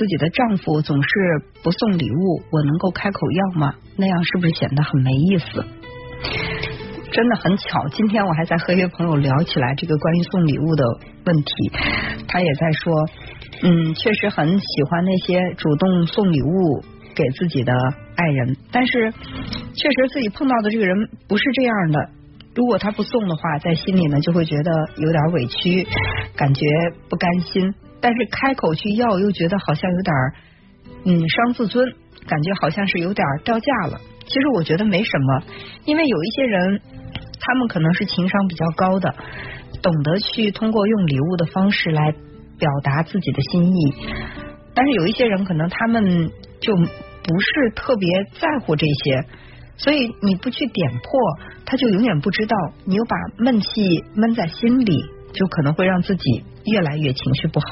自己的丈夫总是不送礼物，我能够开口要吗？那样是不是显得很没意思？真的很巧，今天我还在和一位朋友聊起来这个关于送礼物的问题，他也在说，嗯，确实很喜欢那些主动送礼物给自己的爱人，但是确实自己碰到的这个人不是这样的。如果他不送的话，在心里呢就会觉得有点委屈，感觉不甘心。但是开口去要，又觉得好像有点嗯伤自尊，感觉好像是有点掉价了。其实我觉得没什么，因为有一些人，他们可能是情商比较高的，懂得去通过用礼物的方式来表达自己的心意。但是有一些人可能他们就不是特别在乎这些，所以你不去点破，他就永远不知道。你又把闷气闷在心里，就可能会让自己越来越情绪不好。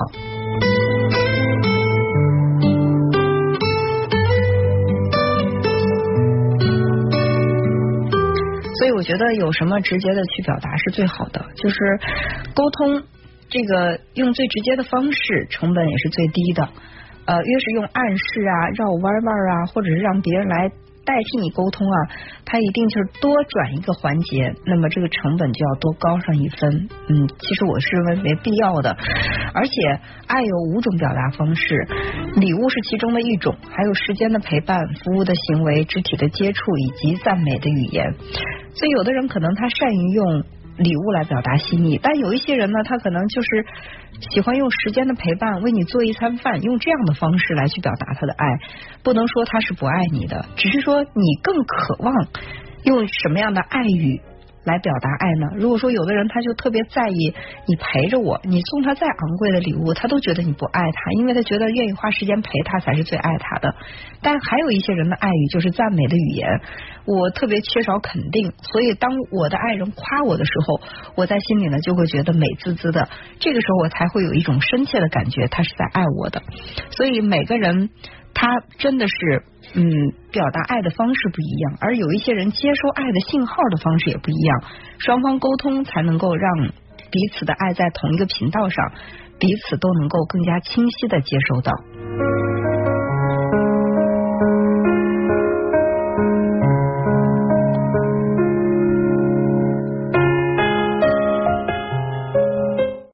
所以我觉得有什么直接的去表达是最好的，就是沟通这个用最直接的方式，成本也是最低的。呃，越是用暗示啊、绕弯弯啊，或者是让别人来代替你沟通啊，他一定就是多转一个环节，那么这个成本就要多高上一分。嗯，其实我是认为没必要的。而且爱有五种表达方式，礼物是其中的一种，还有时间的陪伴、服务的行为、肢体的接触以及赞美的语言。所以有的人可能他善于用礼物来表达心意，但有一些人呢，他可能就是喜欢用时间的陪伴，为你做一餐饭，用这样的方式来去表达他的爱。不能说他是不爱你的，只是说你更渴望用什么样的爱语。来表达爱呢？如果说有的人他就特别在意你陪着我，你送他再昂贵的礼物，他都觉得你不爱他，因为他觉得愿意花时间陪他才是最爱他的。但还有一些人的爱语就是赞美的语言，我特别缺少肯定，所以当我的爱人夸我的时候，我在心里呢就会觉得美滋滋的，这个时候我才会有一种深切的感觉，他是在爱我的。所以每个人。他真的是，嗯，表达爱的方式不一样，而有一些人接收爱的信号的方式也不一样，双方沟通才能够让彼此的爱在同一个频道上，彼此都能够更加清晰的接收到。